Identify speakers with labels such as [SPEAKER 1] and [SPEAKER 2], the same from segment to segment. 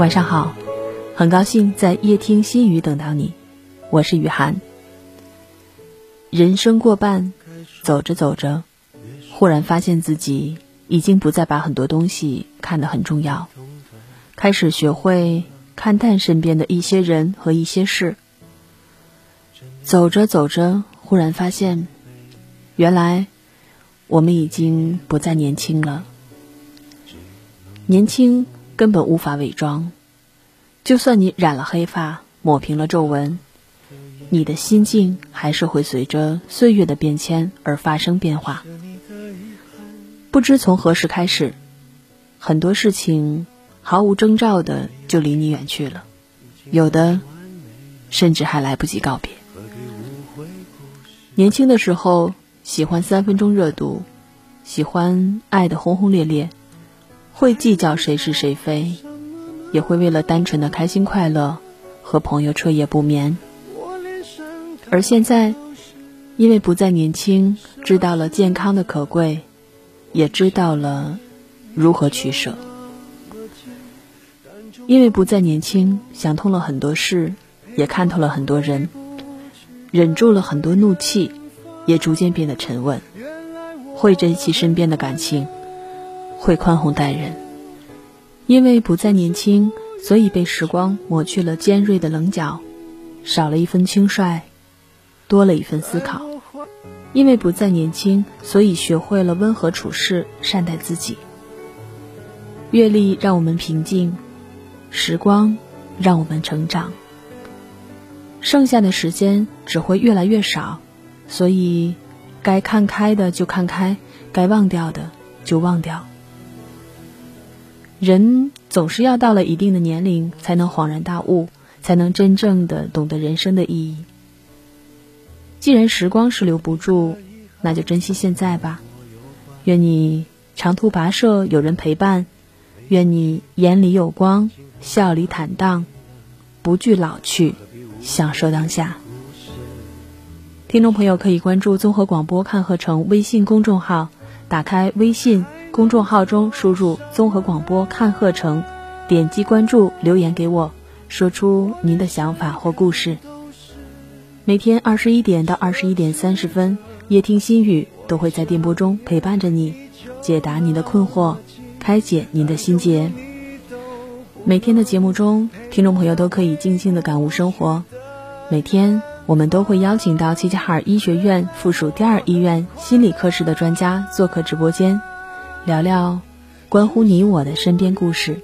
[SPEAKER 1] 晚上好，很高兴在夜听心语等到你，我是雨涵。人生过半，走着走着，忽然发现自己已经不再把很多东西看得很重要，开始学会看淡身边的一些人和一些事。走着走着，忽然发现，原来我们已经不再年轻了。年轻。根本无法伪装，就算你染了黑发，抹平了皱纹，你的心境还是会随着岁月的变迁而发生变化。不知从何时开始，很多事情毫无征兆的就离你远去了，有的甚至还来不及告别。年轻的时候，喜欢三分钟热度，喜欢爱的轰轰烈烈。会计较谁是谁非，也会为了单纯的开心快乐和朋友彻夜不眠。而现在，因为不再年轻，知道了健康的可贵，也知道了如何取舍。因为不再年轻，想通了很多事，也看透了很多人，忍住了很多怒气，也逐渐变得沉稳，会珍惜身边的感情。会宽宏待人，因为不再年轻，所以被时光抹去了尖锐的棱角，少了一分轻率，多了一份思考。因为不再年轻，所以学会了温和处事，善待自己。阅历让我们平静，时光让我们成长。剩下的时间只会越来越少，所以该看开的就看开，该忘掉的就忘掉。人总是要到了一定的年龄，才能恍然大悟，才能真正的懂得人生的意义。既然时光是留不住，那就珍惜现在吧。愿你长途跋涉有人陪伴，愿你眼里有光，笑里坦荡，不惧老去，享受当下。听众朋友可以关注综合广播看鹤城微信公众号，打开微信。公众号中输入“综合广播看鹤城”，点击关注，留言给我，说出您的想法或故事。每天二十一点到二十一点三十分，夜听心语都会在电波中陪伴着你，解答你的困惑，开解您的心结。每天的节目中，听众朋友都可以静静的感悟生活。每天我们都会邀请到齐齐哈尔医学院附属第二医院心理科室的专家做客直播间。聊聊关乎你我的身边故事。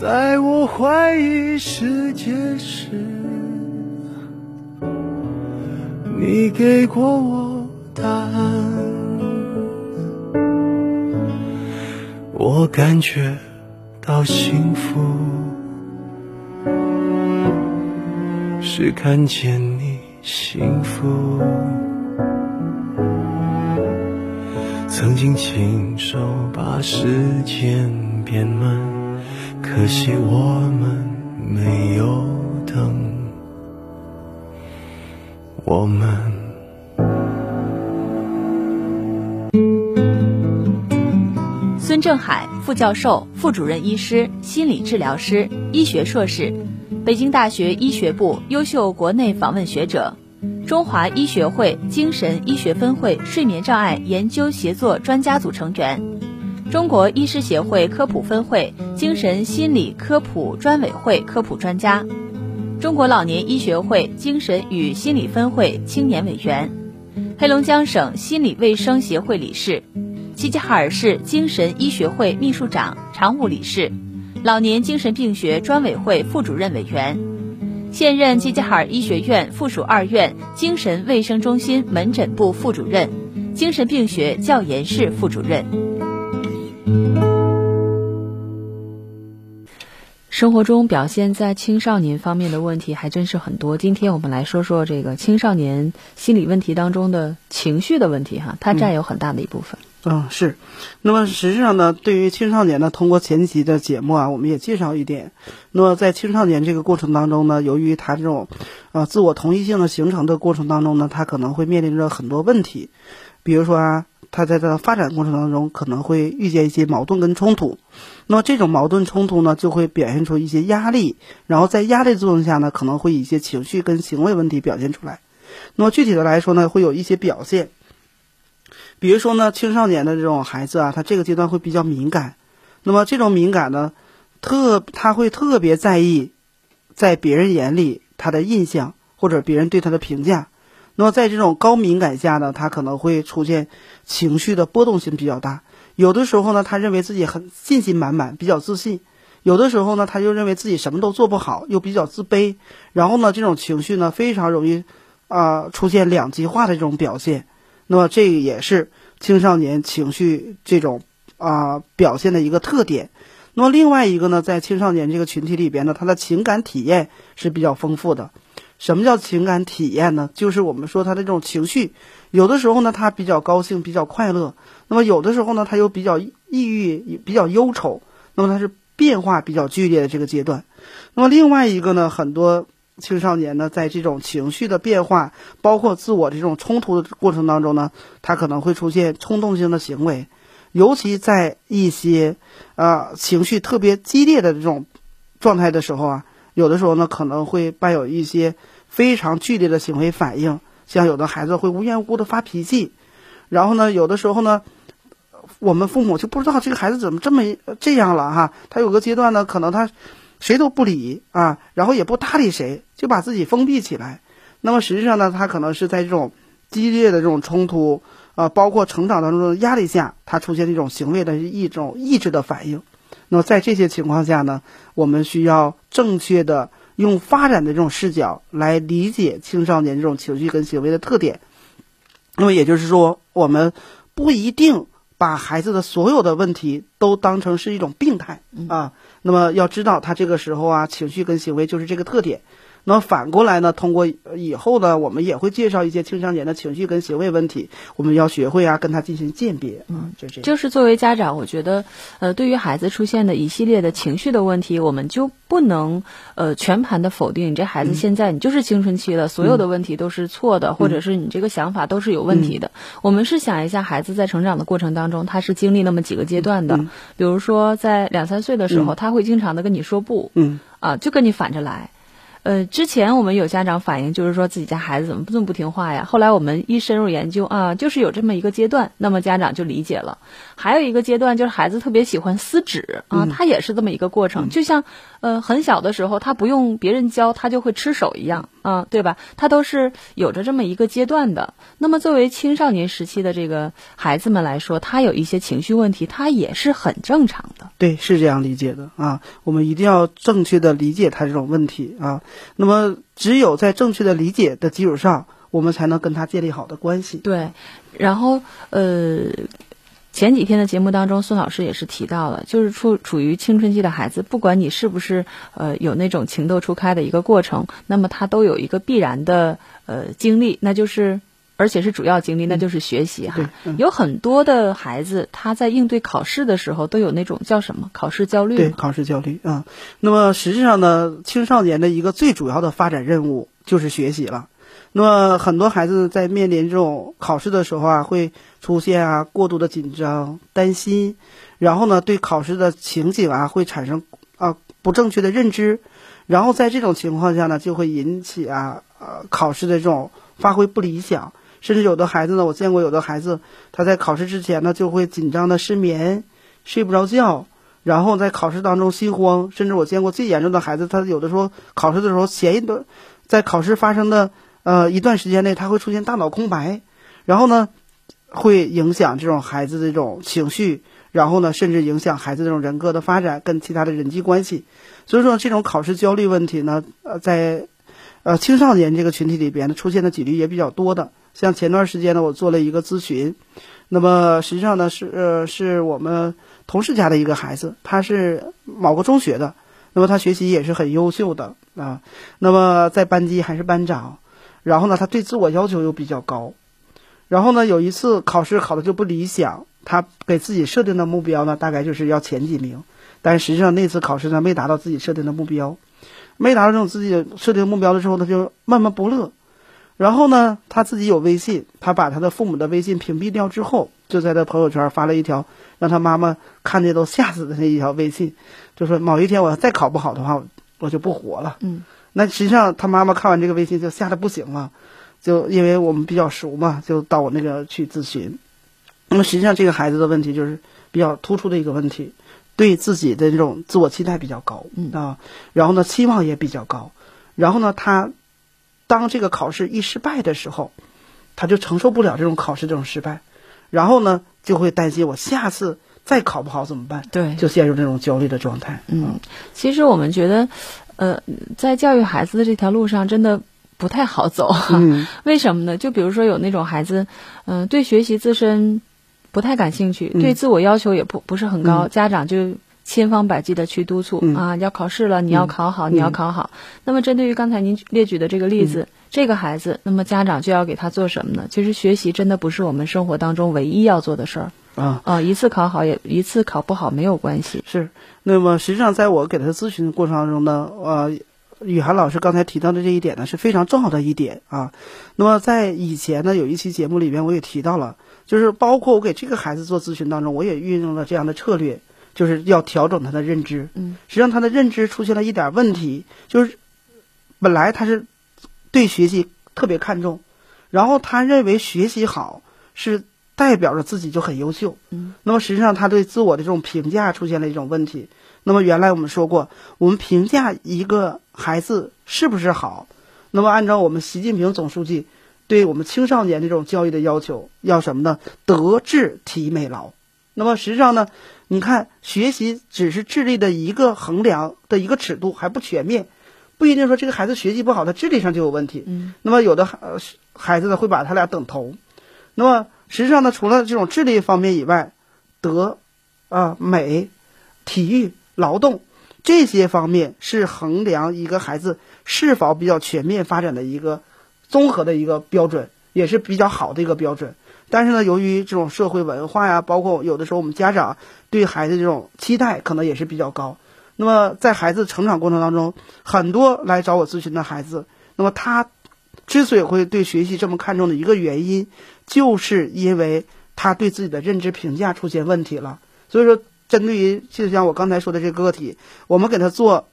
[SPEAKER 2] 在我怀疑世界时，你给过我答案。我感觉到幸福，是看见你幸福。曾经亲手把时间变慢，可惜我们没有等。我们。
[SPEAKER 1] 孙正海，副教授、副主任医师、心理治疗师、医学硕士，北京大学医学部优秀国内访问学者。中华医学会精神医学分会睡眠障碍研究协作专家组成员，中国医师协会科普分会精神心理科普专委会科普专家，中国老年医学会精神与心理分会青年委员，黑龙江省心理卫生协会理事，齐齐哈尔市精神医学会秘书长、常务理事，老年精神病学专委会副主任委员。现任齐齐哈尔医学院附属二院精神卫生中心门诊部副主任、精神病学教研室副主任。生活中表现在青少年方面的问题还真是很多。今天我们来说说这个青少年心理问题当中的情绪的问题，哈，它占有很大的一部分。
[SPEAKER 3] 嗯，嗯是。那么实际上呢，对于青少年呢，通过前几集的节目啊，我们也介绍一点。那么在青少年这个过程当中呢，由于他这种，呃，自我同一性的形成的过程当中呢，他可能会面临着很多问题，比如说啊，他在他的发展过程当中可能会遇见一些矛盾跟冲突，那么这种矛盾冲突呢，就会表现出一些压力，然后在压力作用下呢，可能会一些情绪跟行为问题表现出来。那么具体的来说呢，会有一些表现，比如说呢，青少年的这种孩子啊，他这个阶段会比较敏感，那么这种敏感呢，特他会特别在意，在别人眼里他的印象或者别人对他的评价。那么在这种高敏感下呢，他可能会出现情绪的波动性比较大。有的时候呢，他认为自己很信心满满，比较自信；有的时候呢，他就认为自己什么都做不好，又比较自卑。然后呢，这种情绪呢，非常容易啊出现两极化的这种表现。那么这也是青少年情绪这种啊表现的一个特点。那么另外一个呢，在青少年这个群体里边呢，他的情感体验是比较丰富的。什么叫情感体验呢？就是我们说他的这种情绪，有的时候呢他比较高兴，比较快乐；那么有的时候呢他又比较抑郁，比较忧愁。那么他是变化比较剧烈的这个阶段。那么另外一个呢，很多青少年呢在这种情绪的变化，包括自我这种冲突的过程当中呢，他可能会出现冲动性的行为，尤其在一些啊情绪特别激烈的这种状态的时候啊。有的时候呢，可能会伴有一些非常剧烈的行为反应，像有的孩子会无缘无故的发脾气，然后呢，有的时候呢，我们父母就不知道这个孩子怎么这么这样了哈。他有个阶段呢，可能他谁都不理啊，然后也不搭理谁，就把自己封闭起来。那么实际上呢，他可能是在这种激烈的这种冲突啊，包括成长当中的压力下，他出现这种行为的一种抑制的反应。那么在这些情况下呢，我们需要正确的用发展的这种视角来理解青少年这种情绪跟行为的特点。那么也就是说，我们不一定把孩子的所有的问题都当成是一种病态啊。那么要知道，他这个时候啊，情绪跟行为就是这个特点。那反过来呢？通过以后呢，我们也会介绍一些青少年的情绪跟行为问题，我们要学会啊，跟他进行鉴别。嗯，就这。
[SPEAKER 1] 就是作为家长，我觉得，呃，对于孩子出现的一系列的情绪的问题，我们就不能呃全盘的否定你这孩子现在你就是青春期了，所有的问题都是错的，或者是你这个想法都是有问题的。我们是想一下，孩子在成长的过程当中，他是经历那么几个阶段的。比如说，在两三岁的时候，他会经常的跟你说不，
[SPEAKER 3] 嗯，
[SPEAKER 1] 啊，就跟你反着来。呃，之前我们有家长反映，就是说自己家孩子怎么这么不听话呀？后来我们一深入研究啊，就是有这么一个阶段，那么家长就理解了。还有一个阶段就是孩子特别喜欢撕纸啊，他也是这么一个过程，就像呃很小的时候他不用别人教他就会吃手一样啊，对吧？他都是有着这么一个阶段的。那么作为青少年时期的这个孩子们来说，他有一些情绪问题，他也是很正常的。
[SPEAKER 3] 对，是这样理解的啊。我们一定要正确的理解他这种问题啊。那么，只有在正确的理解的基础上，我们才能跟他建立好的关系。
[SPEAKER 1] 对，然后呃，前几天的节目当中，孙老师也是提到了，就是处处于青春期的孩子，不管你是不是呃有那种情窦初开的一个过程，那么他都有一个必然的呃经历，那就是。而且是主要经历，那就是学习哈。有很多的孩子，他在应对考试的时候，都有那种叫什么考试焦虑。
[SPEAKER 3] 对，考试焦虑啊。那么实际上呢，青少年的一个最主要的发展任务就是学习了。那么很多孩子在面临这种考试的时候啊，会出现啊过度的紧张、担心，然后呢对考试的情景啊会产生啊不正确的认知，然后在这种情况下呢，就会引起啊呃考试的这种发挥不理想。甚至有的孩子呢，我见过有的孩子，他在考试之前呢就会紧张的失眠，睡不着觉，然后在考试当中心慌。甚至我见过最严重的孩子，他有的时候考试的时候前一段，在考试发生的呃一段时间内，他会出现大脑空白，然后呢会影响这种孩子这种情绪，然后呢甚至影响孩子这种人格的发展跟其他的人际关系。所以说这种考试焦虑问题呢，呃在呃青少年这个群体里边呢出现的几率也比较多的。像前段时间呢，我做了一个咨询，那么实际上呢是呃是我们同事家的一个孩子，他是某个中学的，那么他学习也是很优秀的啊，那么在班级还是班长，然后呢他对自我要求又比较高，然后呢有一次考试考的就不理想，他给自己设定的目标呢大概就是要前几名，但实际上那次考试呢没达到自己设定的目标，没达到这种自己设定目标的时候，他就闷闷不乐。然后呢，他自己有微信，他把他的父母的微信屏蔽掉之后，就在他朋友圈发了一条让他妈妈看见都吓死的那一条微信，就说某一天我要再考不好的话，我就不活了。
[SPEAKER 1] 嗯，
[SPEAKER 3] 那实际上他妈妈看完这个微信就吓得不行了，就因为我们比较熟嘛，就到我那个去咨询。那么实际上这个孩子的问题就是比较突出的一个问题，对自己的这种自我期待比较高
[SPEAKER 1] 嗯
[SPEAKER 3] 啊，然后呢期望也比较高，然后呢他当这个考试一失败的时候，他就承受不了这种考试这种失败，然后呢就会担心我下次再考不好怎么办，
[SPEAKER 1] 对，
[SPEAKER 3] 就陷入这种焦虑的状态。
[SPEAKER 1] 嗯，其实我们觉得，呃，在教育孩子的这条路上，真的不太好走。
[SPEAKER 3] 嗯
[SPEAKER 1] 为什么呢？就比如说有那种孩子，嗯、对学习自身不太感兴趣，
[SPEAKER 3] 嗯
[SPEAKER 1] 对自我要求也不不是很高，
[SPEAKER 3] 嗯
[SPEAKER 1] 家长就千方百计的去督促、
[SPEAKER 3] 嗯
[SPEAKER 1] 啊，要考试了，你要考好，
[SPEAKER 3] 嗯
[SPEAKER 1] 你要考好。那么针对于刚才您列举的这个例子，这个孩子，那么家长就要给他做什么呢？其实学习真的不是我们生活当中唯一要做的事儿
[SPEAKER 3] 啊。
[SPEAKER 1] 啊，一次考好也一次考不好没有关系。
[SPEAKER 3] 是，那么实际上在我给他咨询的过程当中呢，呃，雨涵老师刚才提到的这一点呢是非常重要的一点啊。那么在以前呢有一期节目里边我也提到了，就是包括我给这个孩子做咨询当中，我也运用了这样的策略，就是要调整他的认知。
[SPEAKER 1] 嗯，
[SPEAKER 3] 实际上他的认知出现了一点问题，就是本来他是对学习特别看重，然后他认为学习好是代表着自己就很优秀。
[SPEAKER 1] 嗯，
[SPEAKER 3] 那么实际上他对自我的这种评价出现了一种问题。那么原来我们说过，我们评价一个孩子是不是好，那么按照我们习近平总书记对我们青少年这种教育的要求，要什么呢？德智体美劳。那么实际上呢，你看学习只是智力的一个衡量的一个尺度，还不全面，不一定说这个孩子学习不好，他智力上就有问题。
[SPEAKER 1] 嗯，
[SPEAKER 3] 那么有的孩呃孩子呢会把他俩等同。那么实际上呢，除了这种智力方面以外，德啊、美、体育、劳动这些方面是衡量一个孩子是否比较全面发展的一个综合的一个标准，也是比较好的一个标准。但是呢，由于这种社会文化呀，包括有的时候我们家长对孩子这种期待可能也是比较高。那么在孩子成长过程当中，很多来找我咨询的孩子，那么他之所以会对学习这么看重的一个原因，就是因为他对自己的认知评价出现问题了。所以说，针对于就像我刚才说的这个个体，我们给他做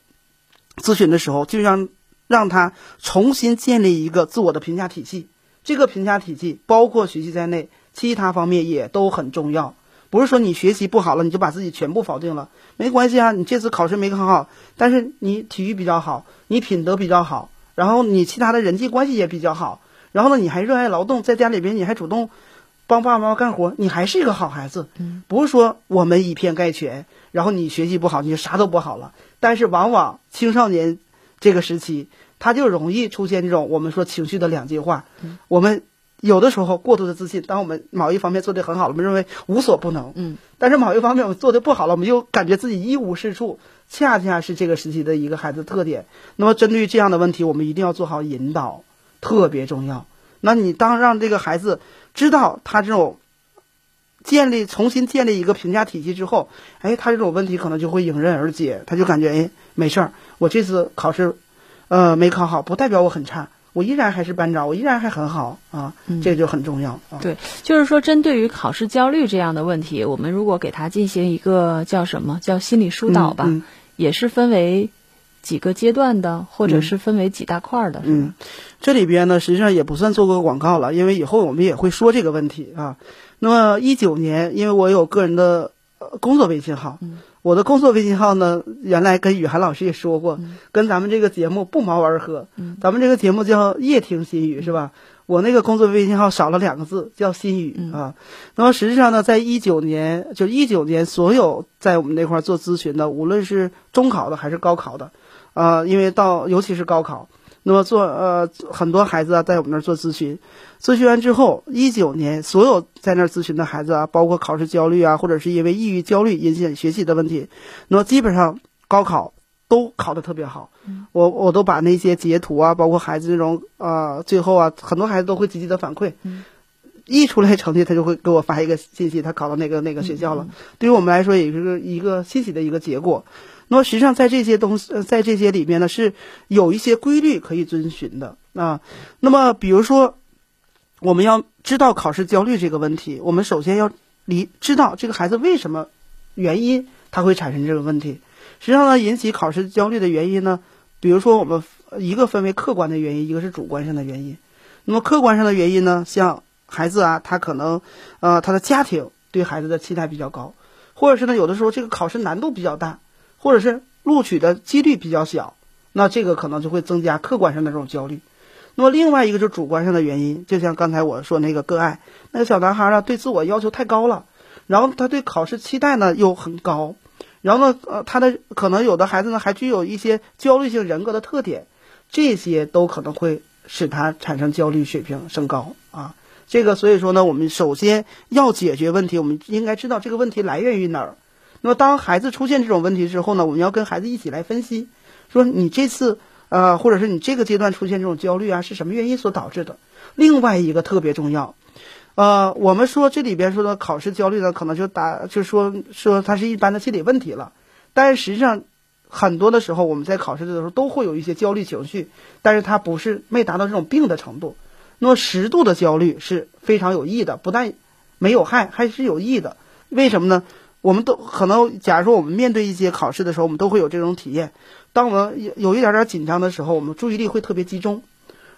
[SPEAKER 3] 咨询的时候，就让让他重新建立一个自我的评价体系。这个评价体系包括学习在内，其他方面也都很重要。不是说你学习不好了，你就把自己全部否定了，没关系啊。你这次考试没考好，但是你体育比较好，你品德比较好，然后你其他的人际关系也比较好，然后呢，你还热爱劳动，在家里边你还主动帮爸爸妈妈干活，你还是一个好孩子。
[SPEAKER 1] 嗯，
[SPEAKER 3] 不是说我们以偏概全，然后你学习不好，你就啥都不好了。但是往往青少年这个时期，他就容易出现这种我们说情绪的两极化。
[SPEAKER 1] 嗯
[SPEAKER 3] 我们有的时候过度的自信，当我们某一方面做得很好了，我们认为无所不能。
[SPEAKER 1] 嗯，
[SPEAKER 3] 但是某一方面我们做得不好了，我们又感觉自己一无是处，恰恰是这个时期的一个孩子特点。那么针对于这样的问题，我们一定要做好引导，特别重要。那你当让这个孩子知道他这种建立重新建立一个评价体系之后，哎，他这种问题可能就会迎刃而解，他就感觉哎没事儿，我这次考试，呃没考好，不代表我很差，我依然还是班长，我依然还很好啊，
[SPEAKER 1] 嗯
[SPEAKER 3] 这个就很重要啊。
[SPEAKER 1] 对，就是说，针对于考试焦虑这样的问题，我们如果给他进行一个叫什么叫心理疏导吧，
[SPEAKER 3] 嗯
[SPEAKER 1] 也是分为几个阶段的，或者是分为几大块儿的，是
[SPEAKER 3] 嗯？，这里边呢，实际上也不算做过广告了，因为以后我们也会说这个问题啊。那么一九年，因为我有个人的呃工作微信号，
[SPEAKER 1] 嗯
[SPEAKER 3] 我的工作微信号呢，原来跟雨涵老师也说过，
[SPEAKER 1] 嗯
[SPEAKER 3] 跟咱们这个节目不谋而合。
[SPEAKER 1] 嗯
[SPEAKER 3] 咱们这个节目叫夜听心语，是吧？我那个工作微信号少了两个字，叫心语、
[SPEAKER 1] 嗯
[SPEAKER 3] 啊。那么实际上呢，在一九年，就一九年，所有在我们那块做咨询的，无论是中考的还是高考的，啊，因为到尤其是高考，那么做呃很多孩子啊，在我们那儿做咨询，咨询完之后，一九年所有在那儿咨询的孩子啊，包括考试焦虑啊，或者是因为抑郁、焦虑引起学习的问题，那么基本上高考都考得特别好。我我都把那些截图啊，包括孩子那种呃，最后啊，很多孩子都会积极的反馈。
[SPEAKER 1] 嗯
[SPEAKER 3] 一出来成绩，他就会给我发一个信息，他考到那个那个学校了。对于我们来说，也是一个欣喜的一个结果。那么实际上，在这些东西，呃在这些里面呢，是有一些规律可以遵循的。啊。那么，比如说，我们要知道考试焦虑这个问题，我们首先要理知道这个孩子为什么原因他会产生这个问题。实际上呢，引起考试焦虑的原因呢，比如说我们一个分为客观的原因，一个是主观上的原因。那么客观上的原因呢，像孩子啊，他可能呃他的家庭对孩子的期待比较高，或者是呢有的时候这个考试难度比较大，或者是录取的几率比较小，那这个可能就会增加客观上的这种焦虑。那么另外一个就是主观上的原因，就像刚才我说那个个案，那个小男孩啊对自我要求太高了，然后他对考试期待呢又很高。然后呢，呃，他的可能有的孩子呢还具有一些焦虑性人格的特点，这些都可能会使他产生焦虑水平升高啊。这个所以说呢，我们首先要解决问题，我们应该知道这个问题来源于哪儿。那么当孩子出现这种问题之后呢，我们要跟孩子一起来分析，说你这次呃，或者是你这个阶段出现这种焦虑啊，是什么原因所导致的？另外一个特别重要。呃，我们说这里边说的考试焦虑呢，可能就打就说说它是一般的心理问题了。但是实际上，很多的时候我们在考试的时候都会有一些焦虑情绪，但是它不是没达到这种病的程度。那么适度的焦虑是非常有益的，不但没有害，还是有益的。为什么呢？我们都可能，假如说我们面对一些考试的时候，我们都会有这种体验。当我们有有一点点紧张的时候，我们注意力会特别集中，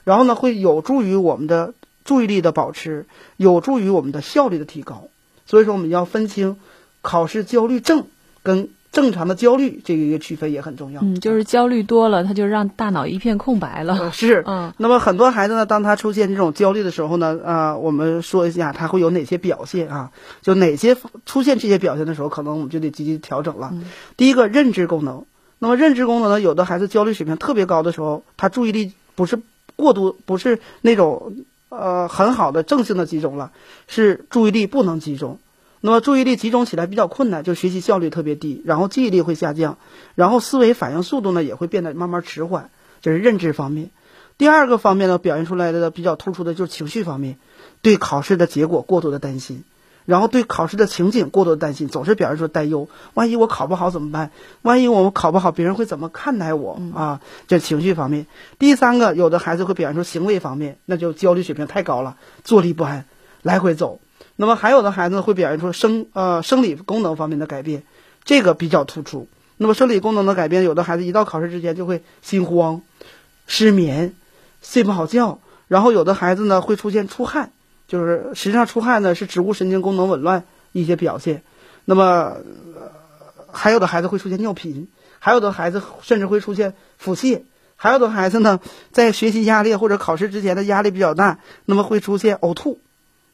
[SPEAKER 3] 然后呢，会有助于我们的。注意力的保持有助于我们的效率的提高，所以说我们要分清考试焦虑症跟正常的焦虑这个一个区分也很重要。
[SPEAKER 1] 嗯，就是焦虑多了，它就让大脑一片空白了。
[SPEAKER 3] 是，嗯。那么很多孩子呢，当他出现这种焦虑的时候呢，啊，我们说一下他会有哪些表现啊？就哪些出现这些表现的时候，可能我们就得积极调整了。第一个，认知功能。那么认知功能呢，有的孩子焦虑水平特别高的时候，他注意力不是过度，不是那种。呃，很好的正性的集中了，是注意力不能集中，那么注意力集中起来比较困难，就学习效率特别低，然后记忆力会下降，然后思维反应速度呢也会变得慢慢迟缓，这是认知方面。第二个方面呢，表现出来的比较突出的就是情绪方面，对考试的结果过度的担心。然后对考试的情景过多的担心，总是表现出担忧。万一我考不好怎么办？万一我们考不好，别人会怎么看待我啊？这情绪方面。第三个，有的孩子会表现出行为方面，那就焦虑水平太高了，坐立不安，来回走。那么还有的孩子会表现出生呃生理功能方面的改变，这个比较突出。那么生理功能的改变，有的孩子一到考试之前就会心慌、失眠、睡不好觉，然后有的孩子呢会出现出汗。就是实际上出汗呢是植物神经功能紊乱一些表现，那么还有的孩子会出现尿频，还有的孩子甚至会出现腹泻，还有的孩子呢在学习压力或者考试之前的压力比较大，那么会出现呕吐，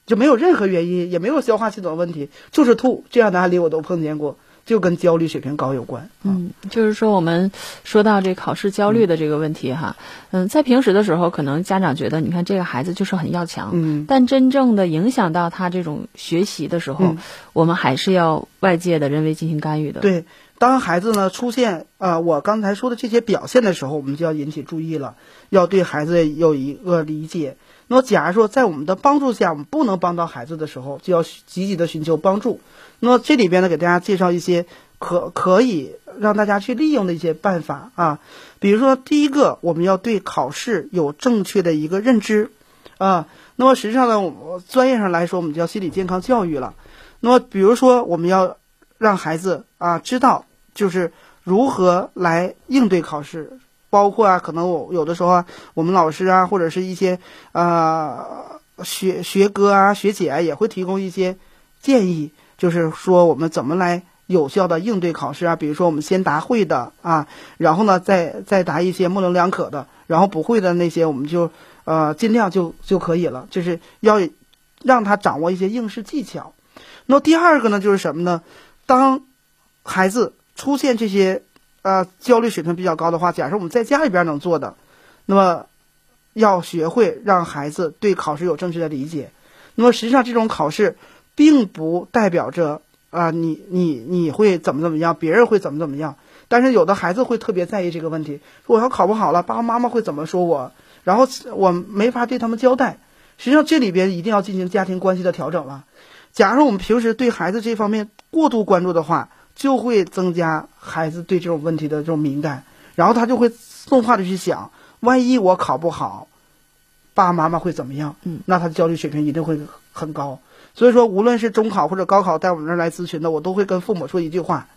[SPEAKER 3] 就没有任何原因，也没有消化系统问题，就是吐，这样的案例我都碰见过。就跟焦虑水平高有关。
[SPEAKER 1] 嗯，就是说我们说到这考试焦虑的这个问题哈，嗯，在平时的时候，可能家长觉得，你看这个孩子就是很要强，
[SPEAKER 3] 嗯，
[SPEAKER 1] 但真正的影响到他这种学习的时候，我们还是要外界的人为进行干预的。
[SPEAKER 3] 对，当孩子呢出现啊我刚才说的这些表现的时候，我们就要引起注意了，要对孩子有一个理解。那么，假如说在我们的帮助下，我们不能帮到孩子的时候，就要积极的寻求帮助。那么这里边呢，给大家介绍一些可可以让大家去利用的一些办法啊。比如说，第一个，我们要对考试有正确的一个认知啊。那么实际上呢，我专业上来说，我们叫心理健康教育了。那么比如说，我们要让孩子啊知道，就是如何来应对考试。包括啊，可能我有的时候啊，我们老师啊，或者是一些啊学学哥啊、学姐啊，也会提供一些建议，就是说我们怎么来有效的应对考试啊。比如说，我们先答会的啊，然后呢，再再答一些模棱两可的，然后不会的那些，我们就呃尽量就就可以了。就是要让他掌握一些应试技巧。那第二个呢，就是什么呢？当孩子出现这些。呃，焦虑水平比较高的话，假设我们在家里边能做的，那么要学会让孩子对考试有正确的理解。那么实际上，这种考试并不代表着啊，你你你会怎么怎么样，别人会怎么怎么样。但是有的孩子会特别在意这个问题，我要考不好了，爸爸妈妈会怎么说我？然后我没法对他们交代。实际上，这里边一定要进行家庭关系的调整了。假如我们平时对孩子这方面过度关注的话，就会增加孩子对这种问题的这种敏感，然后他就会动化的去想：万一我考不好，爸爸妈妈会怎么样？
[SPEAKER 1] 嗯，
[SPEAKER 3] 那他的焦虑水平一定会很高。所以说，无论是中考或者高考，在我们这儿来咨询的，我都会跟父母说一句话：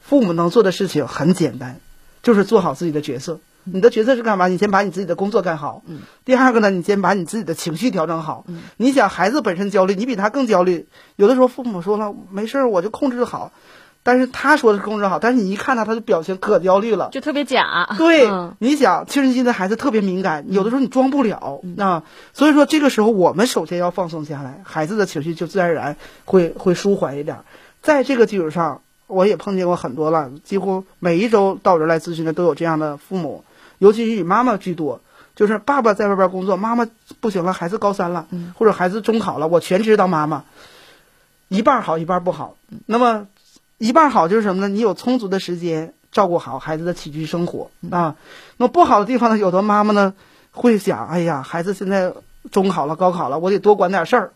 [SPEAKER 3] 父母能做的事情很简单，就是做好自己的角色。你的角色是干嘛？你先把你自己的工作干好。
[SPEAKER 1] 嗯。
[SPEAKER 3] 第二个呢，你先把你自己的情绪调整好。
[SPEAKER 1] 嗯。
[SPEAKER 3] 你想孩子本身焦虑，你比他更焦虑。有的时候父母说了没事儿，我就控制好，但是他说的是控制好，但是你一看他，他的表情可焦虑了。
[SPEAKER 1] 就特别假。
[SPEAKER 3] 对，
[SPEAKER 1] 嗯
[SPEAKER 3] 你想青春期的孩子特别敏感，有的时候你装不了啊。所以说这个时候我们首先要放松下来，孩子的情绪就自然而然会会舒缓一点。在这个基础上，我也碰见过很多了，几乎每一周到我这儿来咨询的都有这样的父母，尤其是以妈妈居多。就是爸爸在外边工作，妈妈不行了，孩子高三了，或者孩子中考了，我全职当妈妈，一半儿好一半儿不好。那么一半儿好就是什么呢？你有充足的时间照顾好孩子的起居生活啊。那不好的地方呢，有的妈妈呢会想，哎呀，孩子现在中考了、高考了，我得多管点事儿。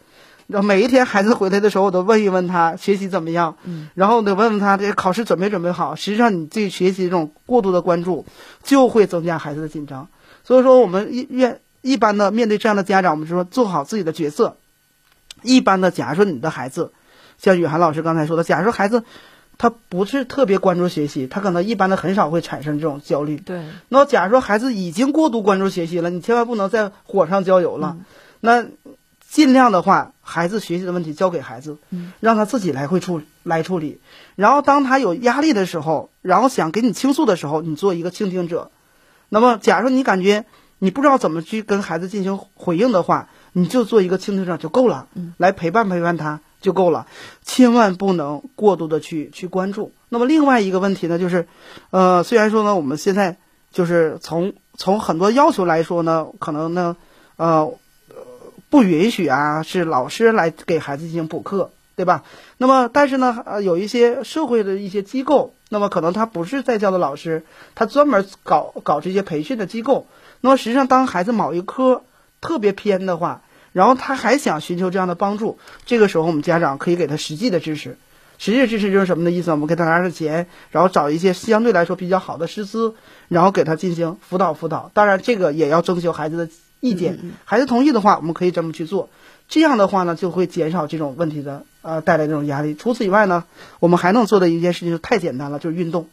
[SPEAKER 3] 然后每一天孩子回来的时候，我都问一问他学习怎么样，然后得问问他这考试准没准备好。实际上，你对学习这种过度的关注，就会增加孩子的紧张。所以说，我们一愿一般的面对这样的家长，我们就说做好自己的角色。一般的，假如说你的孩子，像雨涵老师刚才说的，假如说孩子他不是特别关注学习，他可能一般的很少会产生这种焦虑。
[SPEAKER 1] 对。
[SPEAKER 3] 那假如说孩子已经过度关注学习了，你千万不能再火上浇油了。那尽量的话，孩子学习的问题交给孩子，让他自己来会处来处理。然后当他有压力的时候，然后想给你倾诉的时候，你做一个倾听者。那么，假如你感觉你不知道怎么去跟孩子进行回应的话，你就做一个倾听者就够了，嗯来陪伴陪伴他就够了，千万不能过度的去去关注。那么另外一个问题呢，就是，呃，虽然说呢，我们现在就是从从很多要求来说呢，可能呢，呃，不允许啊，是老师来给孩子进行补课，对吧？那么，但是呢，呃，有一些社会的一些机构，那么可能他不是在校的老师，他专门搞搞这些培训的机构。那么实际上，当孩子某一科特别偏的话，然后他还想寻求这样的帮助，这个时候我们家长可以给他实际的支持。实际的支持就是什么的意思？我们给他拿点钱，然后找一些相对来说比较好的师资，然后给他进行辅导辅导。当然，这个也要征求孩子的意见，孩子同意的话，我们可以这么去做。这样的话呢，就会减少这种问题的呃带来这种压力。除此以外呢，我们还能做的一件事情就太简单了，就是运动。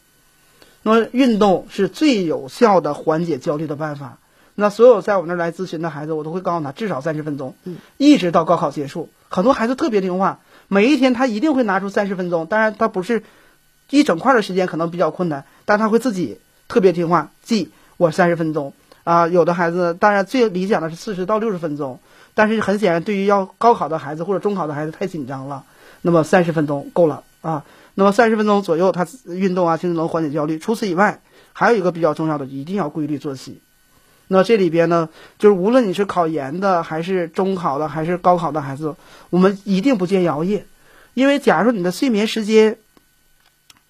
[SPEAKER 3] 那么运动是最有效的缓解焦虑的办法。那所有在我们这儿来咨询的孩子，我都会告诉他至少三十分钟，嗯一直到高考结束。很多孩子特别听话，每一天他一定会拿出三十分钟。当然，他不是一整块的时间，可能比较困难，但他会自己特别听话，记我三十分钟啊。有的孩子当然最理想的是四十到六十分钟。但是很显然，对于要高考的孩子或者中考的孩子太紧张了，那么三十分钟够了啊。那么三十分钟左右，他运动啊，其实能缓解焦虑。除此以外，还有一个比较重要的，一定要规律作息。那这里边呢，就是无论你是考研的，还是中考的，还是高考的孩子，我们一定不建议熬夜，因为假如你的睡眠时间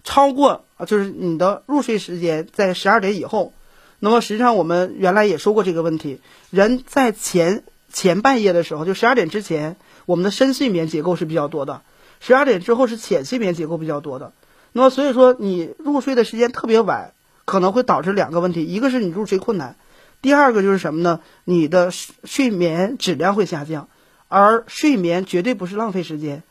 [SPEAKER 3] 超过，就是你的入睡时间在十二点以后。那么实际上，我们原来也说过这个问题。人在前前半夜的时候，就十二点之前，我们的深睡眠结构是比较多的；十二点之后是浅睡眠结构比较多的。那么所以说，你入睡的时间特别晚，可能会导致两个问题：一个是你入睡困难，第二个就是什么呢？你的睡眠质量会下降。而睡眠绝对不是浪费时间，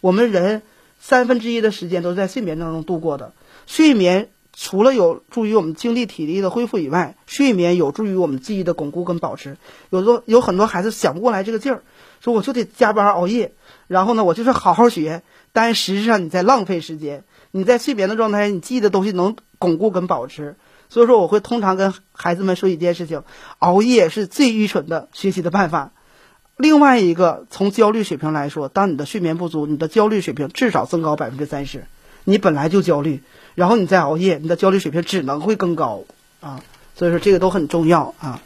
[SPEAKER 3] 我们人三分之一的时间都在睡眠当中度过的。睡眠。除了有助于我们精力体力的恢复以外，睡眠有助于我们记忆的巩固跟保持。有的有很多孩子想不过来这个劲儿，说我就得加班熬夜，然后呢，我就是好好学。但实际上你在浪费时间。你在睡眠的状态，你记忆的东西能巩固跟保持。所以说，我会通常跟孩子们说一件事情：熬夜是最愚蠢的学习的办法。另外一个，从焦虑水平来说，当你的睡眠不足，你的焦虑水平至少增高百分之三十。你本来就焦虑。然后你再熬夜，你的焦虑水平只能会更高啊！所以说这个都很重要啊。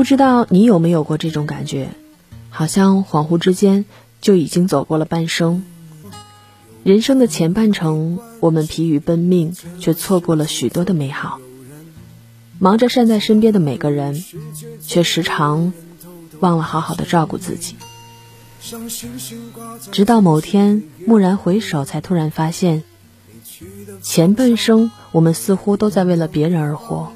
[SPEAKER 1] 不知道你有没有过这种感觉？好像恍惚之间就已经走过了半生。人生的前半程，我们疲于奔命，却错过了许多的美好。忙着善待身边的每个人，却时常忘了好好的照顾自己。直到某天蓦然回首，才突然发现，前半生我们似乎都在为了别人而活，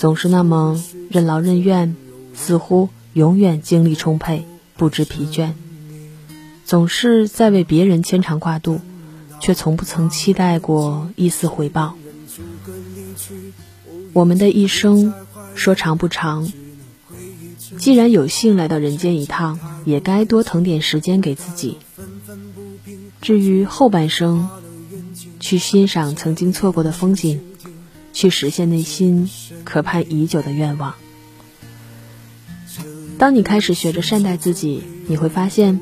[SPEAKER 1] 总是那么任劳任怨，似乎永远精力充沛，不知疲倦，总是在为别人牵肠挂肚，却从不曾期待过一丝回报。我们的一生说长不长，既然有幸来到人间一趟，也该多腾点时间给自己。至于后半生，去欣赏曾经错过的风景，去实现内心渴盼已久的愿望。当你开始学着善待自己，你会发现，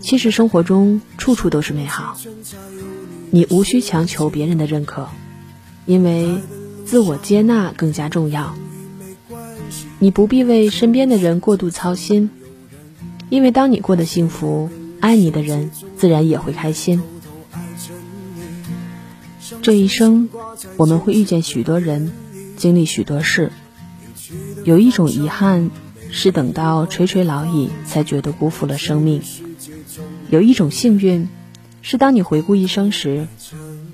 [SPEAKER 1] 其实生活中处处都是美好。你无需强求别人的认可，因为。自我接纳更加重要。你不必为身边的人过度操心，因为当你过得幸福，爱你的人自然也会开心。这一生，我们会遇见许多人，经历许多事。有一种遗憾，是等到垂垂老矣，才觉得辜负了生命；有一种幸运，是当你回顾一生时，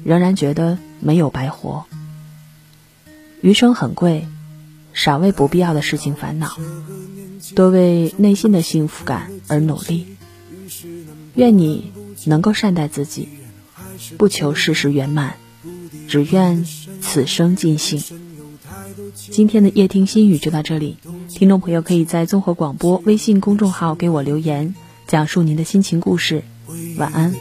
[SPEAKER 1] 仍然觉得没有白活。余生很贵，少为不必要的事情烦恼，多为内心的幸福感而努力。愿你能够善待自己，不求事事圆满，只愿此生尽兴。今天的夜听心语就到这里，听众朋友可以在综合广播微信公众号给我留言，讲述您的心情故事。晚安。